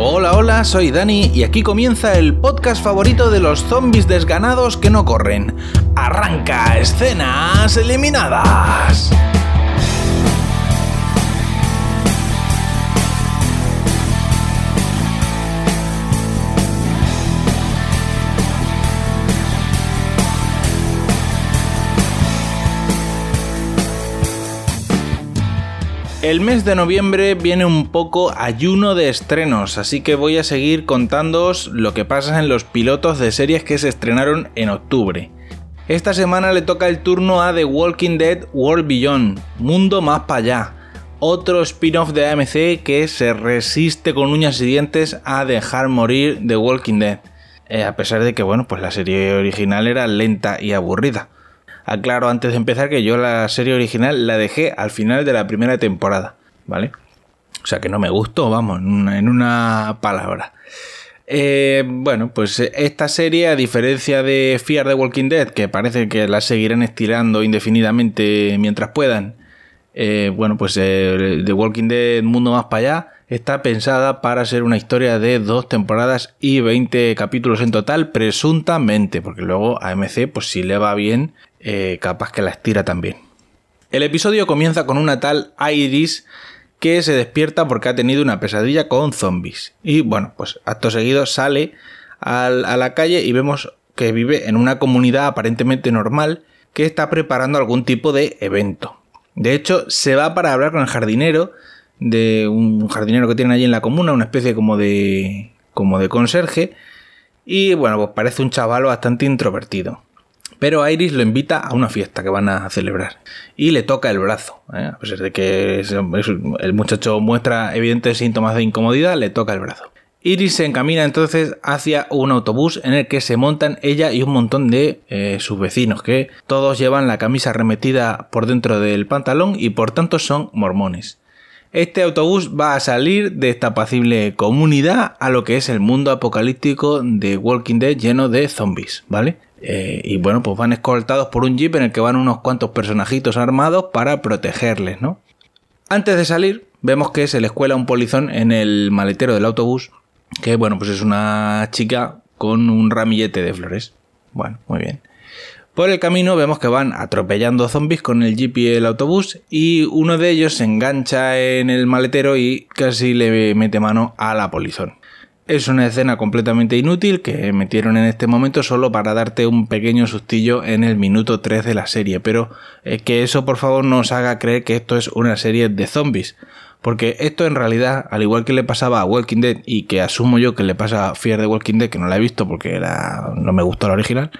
Hola, hola, soy Dani y aquí comienza el podcast favorito de los zombies desganados que no corren. Arranca escenas eliminadas. El mes de noviembre viene un poco ayuno de estrenos, así que voy a seguir contándoos lo que pasa en los pilotos de series que se estrenaron en octubre. Esta semana le toca el turno a The Walking Dead World Beyond, Mundo Más para allá, otro spin-off de AMC que se resiste con uñas y dientes a dejar morir The Walking Dead, eh, a pesar de que bueno, pues la serie original era lenta y aburrida. Aclaro antes de empezar que yo la serie original la dejé al final de la primera temporada, ¿vale? O sea que no me gustó, vamos, en una palabra. Eh, bueno, pues esta serie, a diferencia de Fear the Walking Dead, que parece que la seguirán estirando indefinidamente mientras puedan, eh, bueno, pues eh, The Walking Dead Mundo Más para allá está pensada para ser una historia de dos temporadas y 20 capítulos en total, presuntamente, porque luego AMC, pues si le va bien, eh, capaz que la estira también. El episodio comienza con una tal Iris que se despierta porque ha tenido una pesadilla con zombies. Y bueno, pues acto seguido sale a la calle y vemos que vive en una comunidad aparentemente normal que está preparando algún tipo de evento. De hecho, se va para hablar con el jardinero de un jardinero que tienen allí en la comuna, una especie como de como de conserje y bueno, pues parece un chaval bastante introvertido. Pero Iris lo invita a una fiesta que van a celebrar y le toca el brazo. ¿eh? A pesar de que el muchacho muestra evidentes síntomas de incomodidad, le toca el brazo. Iris se encamina entonces hacia un autobús en el que se montan ella y un montón de eh, sus vecinos, que todos llevan la camisa remetida por dentro del pantalón y por tanto son mormones. Este autobús va a salir de esta apacible comunidad a lo que es el mundo apocalíptico de Walking Dead lleno de zombies, ¿vale? Eh, y bueno, pues van escoltados por un jeep en el que van unos cuantos personajitos armados para protegerles, ¿no? Antes de salir, vemos que se les cuela un polizón en el maletero del autobús, que bueno, pues es una chica con un ramillete de flores. Bueno, muy bien. Por el camino vemos que van atropellando zombies con el jeep y el autobús y uno de ellos se engancha en el maletero y casi le mete mano a la polizón. Es una escena completamente inútil que metieron en este momento solo para darte un pequeño sustillo en el minuto 3 de la serie, pero es que eso por favor no os haga creer que esto es una serie de zombies, porque esto en realidad, al igual que le pasaba a Walking Dead y que asumo yo que le pasa a Fear de Walking Dead, que no la he visto porque no me gustó la original,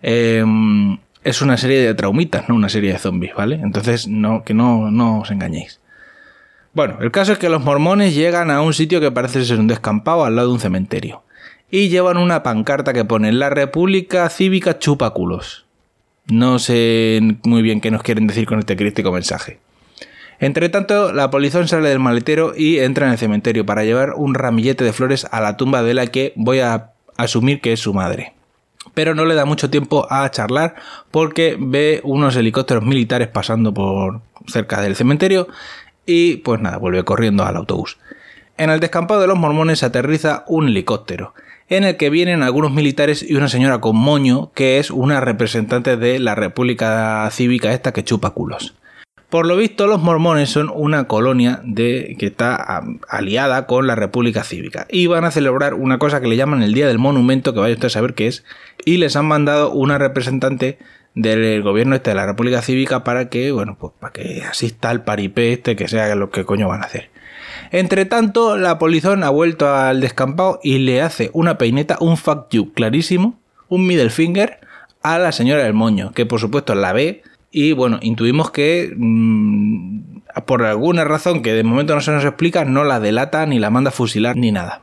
em, es una serie de traumitas, no una serie de zombies, ¿vale? Entonces no, que no, no os engañéis. Bueno, el caso es que los mormones llegan a un sitio que parece ser un descampado al lado de un cementerio. Y llevan una pancarta que pone La República Cívica Chupaculos. No sé muy bien qué nos quieren decir con este crítico mensaje. Entre tanto, la polizón sale del maletero y entra en el cementerio para llevar un ramillete de flores a la tumba de la que voy a asumir que es su madre. Pero no le da mucho tiempo a charlar porque ve unos helicópteros militares pasando por cerca del cementerio y pues nada, vuelve corriendo al autobús. En el descampado de los mormones aterriza un helicóptero, en el que vienen algunos militares y una señora con moño, que es una representante de la República Cívica esta que chupa culos. Por lo visto, los mormones son una colonia de, que está aliada con la República Cívica y van a celebrar una cosa que le llaman el Día del Monumento, que vaya usted a saber qué es, y les han mandado una representante del gobierno este de la República Cívica para que, bueno, pues para que asista al paripé este, que sea lo que coño van a hacer. Entre tanto, la polizón ha vuelto al descampado y le hace una peineta, un fuck you clarísimo, un middle finger a la señora del moño, que por supuesto la ve y bueno, intuimos que mm, por alguna razón que de momento no se nos explica, no la delata ni la manda a fusilar ni nada.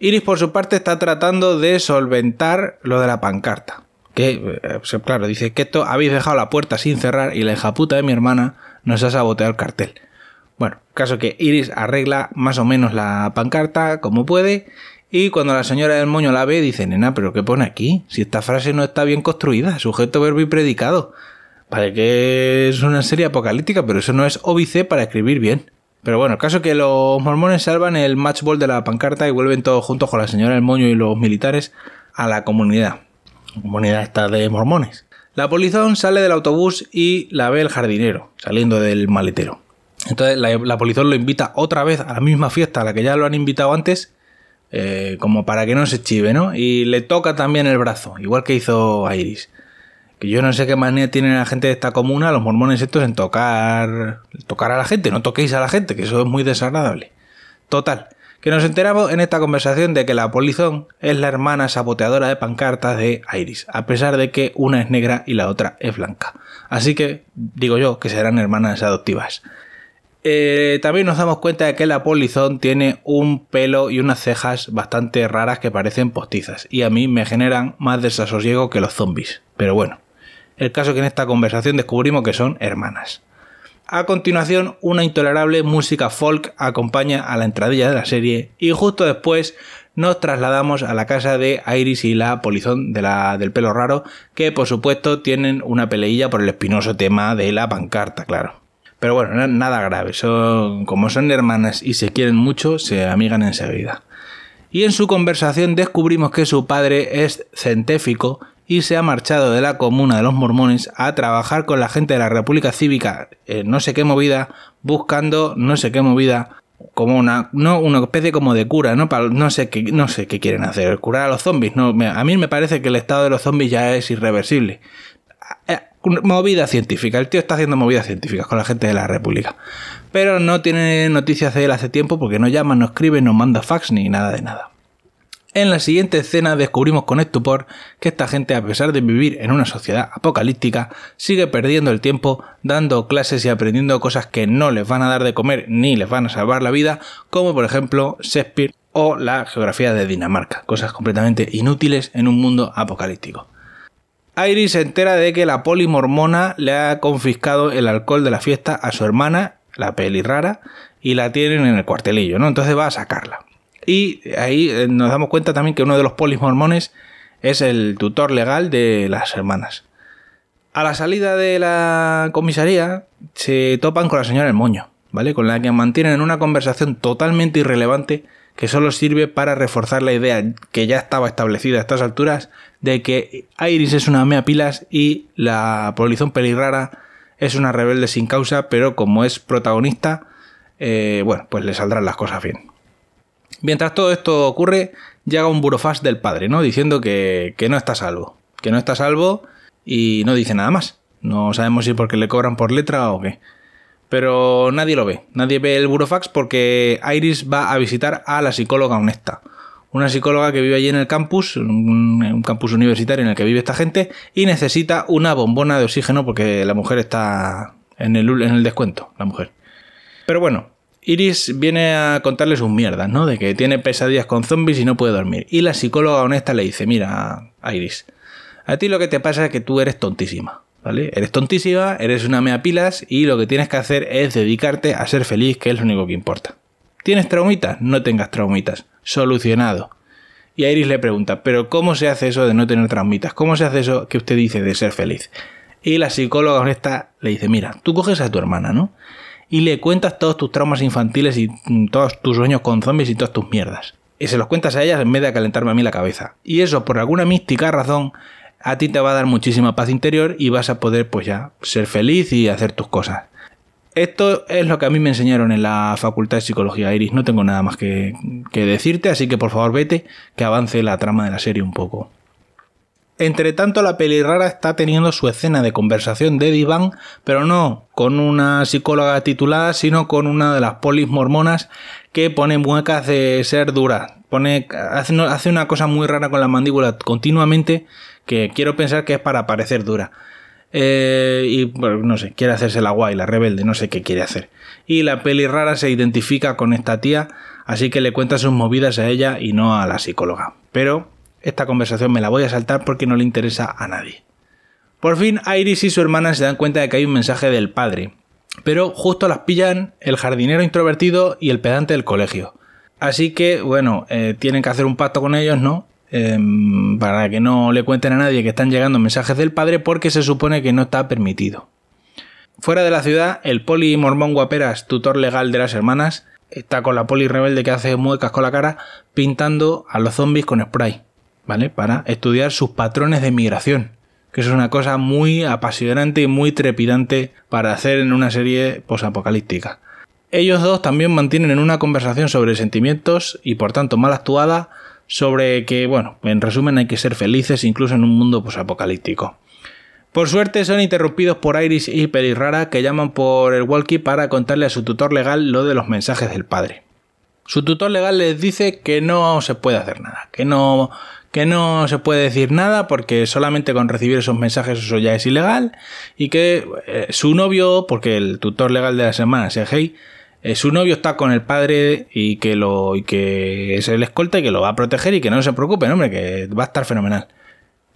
Iris por su parte está tratando de solventar lo de la pancarta que, eh, claro, dice que esto habéis dejado la puerta sin cerrar y la hija puta de mi hermana nos ha saboteado el cartel. Bueno, caso que Iris arregla más o menos la pancarta como puede y cuando la señora del moño la ve dice, nena, pero ¿qué pone aquí? Si esta frase no está bien construida, sujeto, verbo y predicado. Para que es una serie apocalíptica, pero eso no es óbice para escribir bien. Pero bueno, caso que los mormones salvan el match ball de la pancarta y vuelven todos juntos con la señora del moño y los militares a la comunidad. La comunidad está de mormones. La polizón sale del autobús y la ve el jardinero, saliendo del maletero. Entonces la, polizón lo invita otra vez a la misma fiesta a la que ya lo han invitado antes, eh, como para que no se chive, ¿no? Y le toca también el brazo, igual que hizo Iris. Que yo no sé qué manera tiene la gente de esta comuna, los mormones estos, en tocar, tocar a la gente. No toquéis a la gente, que eso es muy desagradable. Total, que nos enteramos en esta conversación de que la polizón es la hermana saboteadora de pancartas de Iris, a pesar de que una es negra y la otra es blanca. Así que digo yo que serán hermanas adoptivas. Eh, también nos damos cuenta de que la polizón tiene un pelo y unas cejas bastante raras que parecen postizas y a mí me generan más desasosiego que los zombies. Pero bueno, el caso es que en esta conversación descubrimos que son hermanas. A continuación, una intolerable música folk acompaña a la entradilla de la serie y justo después nos trasladamos a la casa de Iris y la polizón de la, del pelo raro, que por supuesto tienen una peleilla por el espinoso tema de la pancarta, claro. Pero bueno, nada grave, son, como son hermanas y se quieren mucho, se amigan enseguida. Y en su conversación descubrimos que su padre es centéfico y se ha marchado de la comuna de los mormones a trabajar con la gente de la República Cívica, no sé qué movida, buscando no sé qué movida, como una, no, una especie como de cura, ¿no? no, sé qué, no sé qué quieren hacer, curar a los zombies. No, a mí me parece que el estado de los zombies ya es irreversible. Eh, movida científica, el tío está haciendo movidas científicas con la gente de la República. Pero no tiene noticias de él hace tiempo porque no llama, no escribe, no manda fax ni nada de nada. En la siguiente escena descubrimos con estupor que esta gente, a pesar de vivir en una sociedad apocalíptica, sigue perdiendo el tiempo dando clases y aprendiendo cosas que no les van a dar de comer ni les van a salvar la vida, como por ejemplo Shakespeare o la geografía de Dinamarca, cosas completamente inútiles en un mundo apocalíptico. Iris se entera de que la polimormona le ha confiscado el alcohol de la fiesta a su hermana, la peli rara, y la tienen en el cuartelillo, ¿no? Entonces va a sacarla. Y ahí eh, nos damos cuenta también que uno de los polis mormones es el tutor legal de las hermanas. A la salida de la comisaría se topan con la señora El Moño, ¿vale? Con la que mantienen una conversación totalmente irrelevante que solo sirve para reforzar la idea que ya estaba establecida a estas alturas de que Iris es una mea pilas y la polizón pelirrara es una rebelde sin causa, pero como es protagonista, eh, bueno, pues le saldrán las cosas bien. Mientras todo esto ocurre, llega un burofax del padre, ¿no? Diciendo que, no está salvo. Que no está salvo y no dice nada más. No sabemos si porque le cobran por letra o qué. Pero nadie lo ve. Nadie ve el burofax porque Iris va a visitar a la psicóloga honesta. Una psicóloga que vive allí en el campus, un, campus universitario en el que vive esta gente, y necesita una bombona de oxígeno porque la mujer está en el, en el descuento, la mujer. Pero bueno, Iris viene a contarles un mierda, ¿no? De que tiene pesadillas con zombies y no puede dormir. Y la psicóloga honesta le dice, mira, Iris, a ti lo que te pasa es que tú eres tontísima, ¿vale? Eres tontísima, eres una mea pilas y lo que tienes que hacer es dedicarte a ser feliz, que es lo único que importa. ¿Tienes traumitas? No tengas traumitas. Solucionado. Y Iris le pregunta, ¿pero cómo se hace eso de no tener traumitas? ¿Cómo se hace eso que usted dice de ser feliz? Y la psicóloga honesta le dice, mira, tú coges a tu hermana, ¿no? Y le cuentas todos tus traumas infantiles y mm, todos tus sueños con zombies y todas tus mierdas. Y se los cuentas a ellas en vez de calentarme a mí la cabeza. Y eso, por alguna mística razón, a ti te va a dar muchísima paz interior y vas a poder, pues ya, ser feliz y hacer tus cosas. Esto es lo que a mí me enseñaron en la Facultad de Psicología, Iris. No tengo nada más que, que decirte, así que por favor vete, que avance la trama de la serie un poco. Entre tanto, la pelirrara está teniendo su escena de conversación de diván, pero no con una psicóloga titulada, sino con una de las polis mormonas que pone muecas de ser dura. Pone, hace, una cosa muy rara con la mandíbula continuamente que quiero pensar que es para parecer dura. Eh, y bueno, no sé, quiere hacerse la guay, la rebelde, no sé qué quiere hacer. Y la pelirrara se identifica con esta tía, así que le cuenta sus movidas a ella y no a la psicóloga. Pero esta conversación me la voy a saltar porque no le interesa a nadie. Por fin Iris y su hermana se dan cuenta de que hay un mensaje del padre, pero justo las pillan el jardinero introvertido y el pedante del colegio. Así que, bueno, eh, tienen que hacer un pacto con ellos, ¿no? Em, para que no le cuenten a nadie que están llegando mensajes del padre porque se supone que no está permitido. Fuera de la ciudad, el poli mormón guaperas, tutor legal de las hermanas, está con la poli rebelde que hace muecas con la cara, pintando a los zombies con spray, ¿vale? Para estudiar sus patrones de migración. Que es una cosa muy apasionante y muy trepidante para hacer en una serie posapocalíptica. Ellos dos también mantienen una conversación sobre sentimientos y por tanto mal actuada sobre que, bueno, en resumen hay que ser felices incluso en un mundo posapocalíptico. Por suerte son interrumpidos por Iris y Pelirrara que llaman por el walkie para contarle a su tutor legal lo de los mensajes del padre. Su tutor legal les dice que no se puede hacer nada, que no, que no se puede decir nada porque solamente con recibir esos mensajes eso ya es ilegal y que eh, su novio, porque el tutor legal de la semana es el eh, su novio está con el padre y que lo y que es el escolta y que lo va a proteger y que no se preocupe, hombre, que va a estar fenomenal.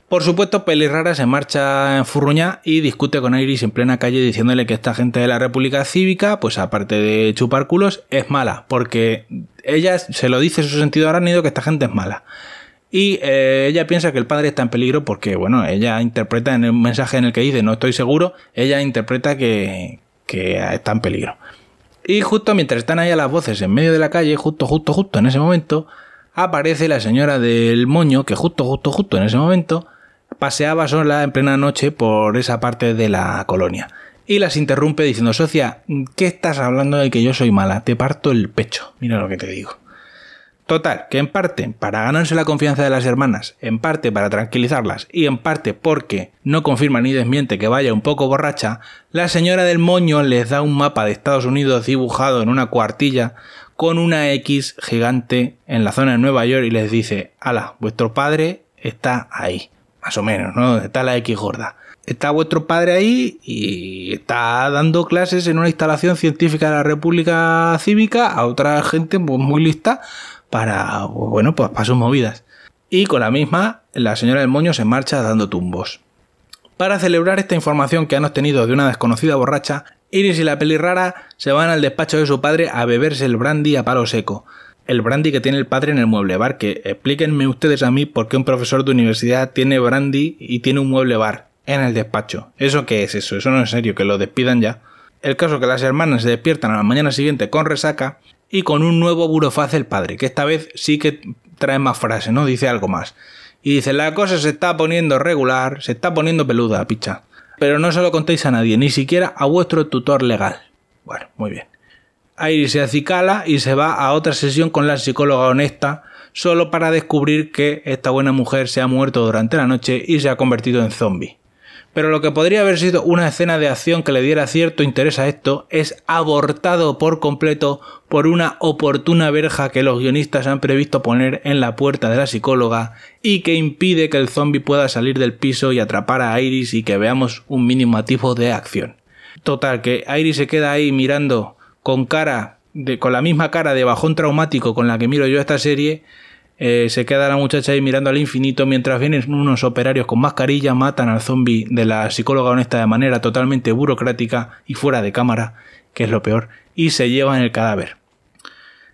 Por supuesto, Pelirrara se marcha en Furruña y discute con Iris en plena calle diciéndole que esta gente de la República Cívica, pues aparte de chupar culos, es mala, porque ella se lo dice en su sentido arácnido que esta gente es mala. Y eh, ella piensa que el padre está en peligro porque, bueno, ella interpreta en el mensaje en el que dice no estoy seguro, ella interpreta que, que está en peligro. Y justo mientras están ahí a las voces en medio de la calle, justo, justo, justo en ese momento, aparece la señora del moño, que justo, justo, justo en ese momento, paseaba sola en plena noche por esa parte de la colonia. Y las interrumpe diciendo, Socia, ¿qué estás hablando de que yo soy mala? Te parto el pecho. Mira lo que te digo. Total, que en parte para ganarse la confianza de las hermanas, en parte para tranquilizarlas y en parte porque no confirma ni desmiente que vaya un poco borracha, la señora del moño les da un mapa de Estados Unidos dibujado en una cuartilla con una X gigante en la zona de Nueva York y les dice, ala, vuestro padre está ahí, más o menos, ¿no? Está la X gorda. Está vuestro padre ahí y está dando clases en una instalación científica de la República Cívica a otra gente muy lista para, bueno, pues para sus movidas. Y con la misma, la señora del moño se marcha dando tumbos. Para celebrar esta información que han obtenido de una desconocida borracha, Iris y la pelirrara se van al despacho de su padre a beberse el brandy a palo seco. El brandy que tiene el padre en el mueble bar, que explíquenme ustedes a mí por qué un profesor de universidad tiene brandy y tiene un mueble bar en el despacho. ¿Eso qué es eso? Eso no es serio, que lo despidan ya. El caso que las hermanas se despiertan a la mañana siguiente con resaca y con un nuevo burofaz el padre, que esta vez sí que trae más frases, ¿no? Dice algo más. Y dice, la cosa se está poniendo regular, se está poniendo peluda, picha. Pero no se lo contéis a nadie, ni siquiera a vuestro tutor legal. Bueno, muy bien. Iris se acicala y se va a otra sesión con la psicóloga honesta, solo para descubrir que esta buena mujer se ha muerto durante la noche y se ha convertido en zombie pero lo que podría haber sido una escena de acción que le diera cierto interés a esto es abortado por completo por una oportuna verja que los guionistas han previsto poner en la puerta de la psicóloga y que impide que el zombie pueda salir del piso y atrapar a Iris y que veamos un mínimo tipo de acción. Total, que Iris se queda ahí mirando con cara de, con la misma cara de bajón traumático con la que miro yo esta serie eh, se queda la muchacha ahí mirando al infinito mientras vienen unos operarios con mascarilla, matan al zombie de la psicóloga honesta de manera totalmente burocrática y fuera de cámara, que es lo peor, y se llevan el cadáver.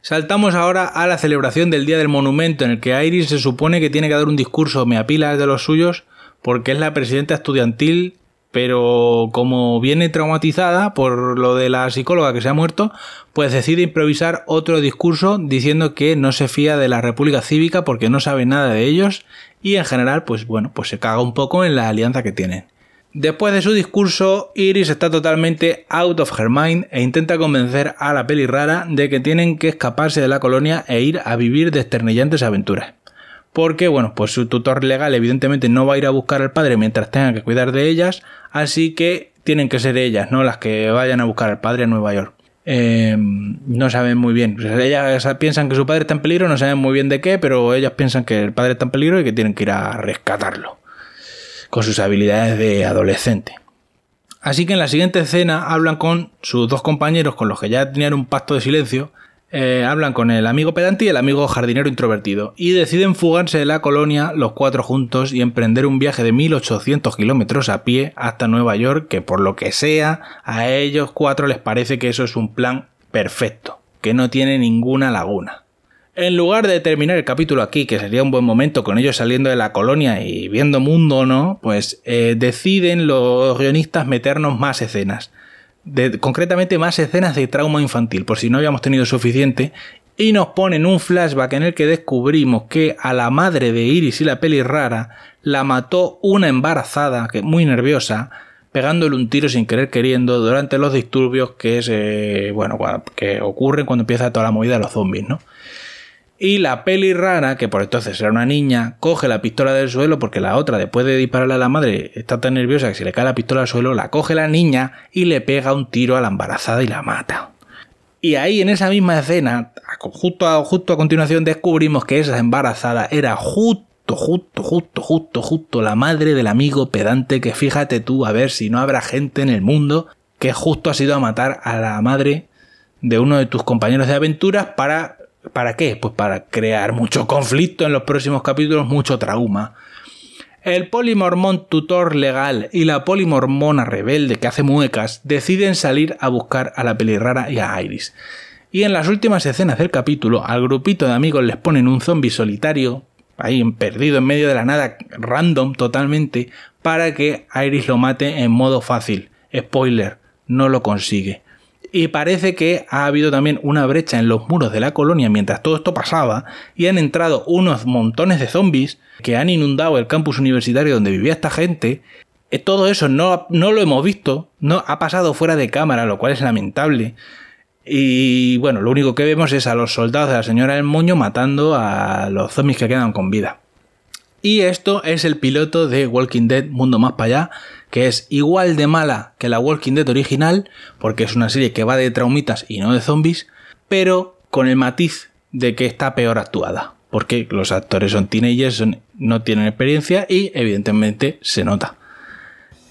Saltamos ahora a la celebración del Día del Monumento, en el que Iris se supone que tiene que dar un discurso meapilas de los suyos, porque es la presidenta estudiantil pero como viene traumatizada por lo de la psicóloga que se ha muerto, pues decide improvisar otro discurso diciendo que no se fía de la República Cívica porque no sabe nada de ellos y en general pues bueno, pues se caga un poco en la alianza que tienen. Después de su discurso, Iris está totalmente out of her mind e intenta convencer a la peli rara de que tienen que escaparse de la colonia e ir a vivir desternillantes aventuras porque bueno, pues su tutor legal evidentemente no va a ir a buscar al padre mientras tenga que cuidar de ellas, así que tienen que ser ellas, ¿no? Las que vayan a buscar al padre en Nueva York. Eh, no saben muy bien. Ellas piensan que su padre está en peligro, no saben muy bien de qué, pero ellas piensan que el padre está en peligro y que tienen que ir a rescatarlo. Con sus habilidades de adolescente. Así que en la siguiente escena hablan con sus dos compañeros con los que ya tenían un pacto de silencio eh, hablan con el amigo pedante y el amigo jardinero introvertido y deciden fugarse de la colonia los cuatro juntos y emprender un viaje de 1800 kilómetros a pie hasta Nueva York que por lo que sea a ellos cuatro les parece que eso es un plan perfecto, que no tiene ninguna laguna. En lugar de terminar el capítulo aquí, que sería un buen momento con ellos saliendo de la colonia y viendo mundo, ¿no? Pues eh, deciden los guionistas meternos más escenas concretamente más escenas de trauma infantil, por si no habíamos tenido suficiente, y nos ponen un flashback en el que descubrimos que a la madre de Iris y la peli rara la mató una embarazada, que muy nerviosa, pegándole un tiro sin querer queriendo durante los disturbios que, se, bueno, que ocurren cuando empieza toda la movida de los zombies, ¿no? Y la peli rara, que por entonces era una niña, coge la pistola del suelo porque la otra, después de dispararle a la madre, está tan nerviosa que si le cae la pistola al suelo, la coge la niña y le pega un tiro a la embarazada y la mata. Y ahí en esa misma escena, justo a, justo a continuación, descubrimos que esa embarazada era justo justo, justo, justo, justo la madre del amigo pedante que fíjate tú a ver si no habrá gente en el mundo que justo ha sido a matar a la madre de uno de tus compañeros de aventuras para ¿Para qué? Pues para crear mucho conflicto en los próximos capítulos, mucho trauma. El polimormón tutor legal y la polimormona rebelde que hace muecas deciden salir a buscar a la pelirrara y a Iris. Y en las últimas escenas del capítulo, al grupito de amigos les ponen un zombie solitario, ahí perdido en medio de la nada, random totalmente, para que Iris lo mate en modo fácil. Spoiler, no lo consigue y parece que ha habido también una brecha en los muros de la colonia mientras todo esto pasaba y han entrado unos montones de zombies que han inundado el campus universitario donde vivía esta gente. Eh, todo eso no, no lo hemos visto, no ha pasado fuera de cámara, lo cual es lamentable. Y bueno, lo único que vemos es a los soldados de la señora del moño matando a los zombies que quedan con vida. Y esto es el piloto de Walking Dead Mundo Más para allá, que es igual de mala que la Walking Dead original, porque es una serie que va de traumitas y no de zombies, pero con el matiz de que está peor actuada, porque los actores son teenagers, no tienen experiencia y evidentemente se nota.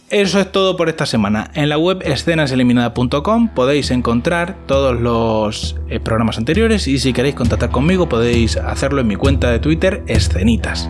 Eso es todo por esta semana. En la web escenaseliminadas.com podéis encontrar todos los eh, programas anteriores y si queréis contactar conmigo podéis hacerlo en mi cuenta de Twitter escenitas.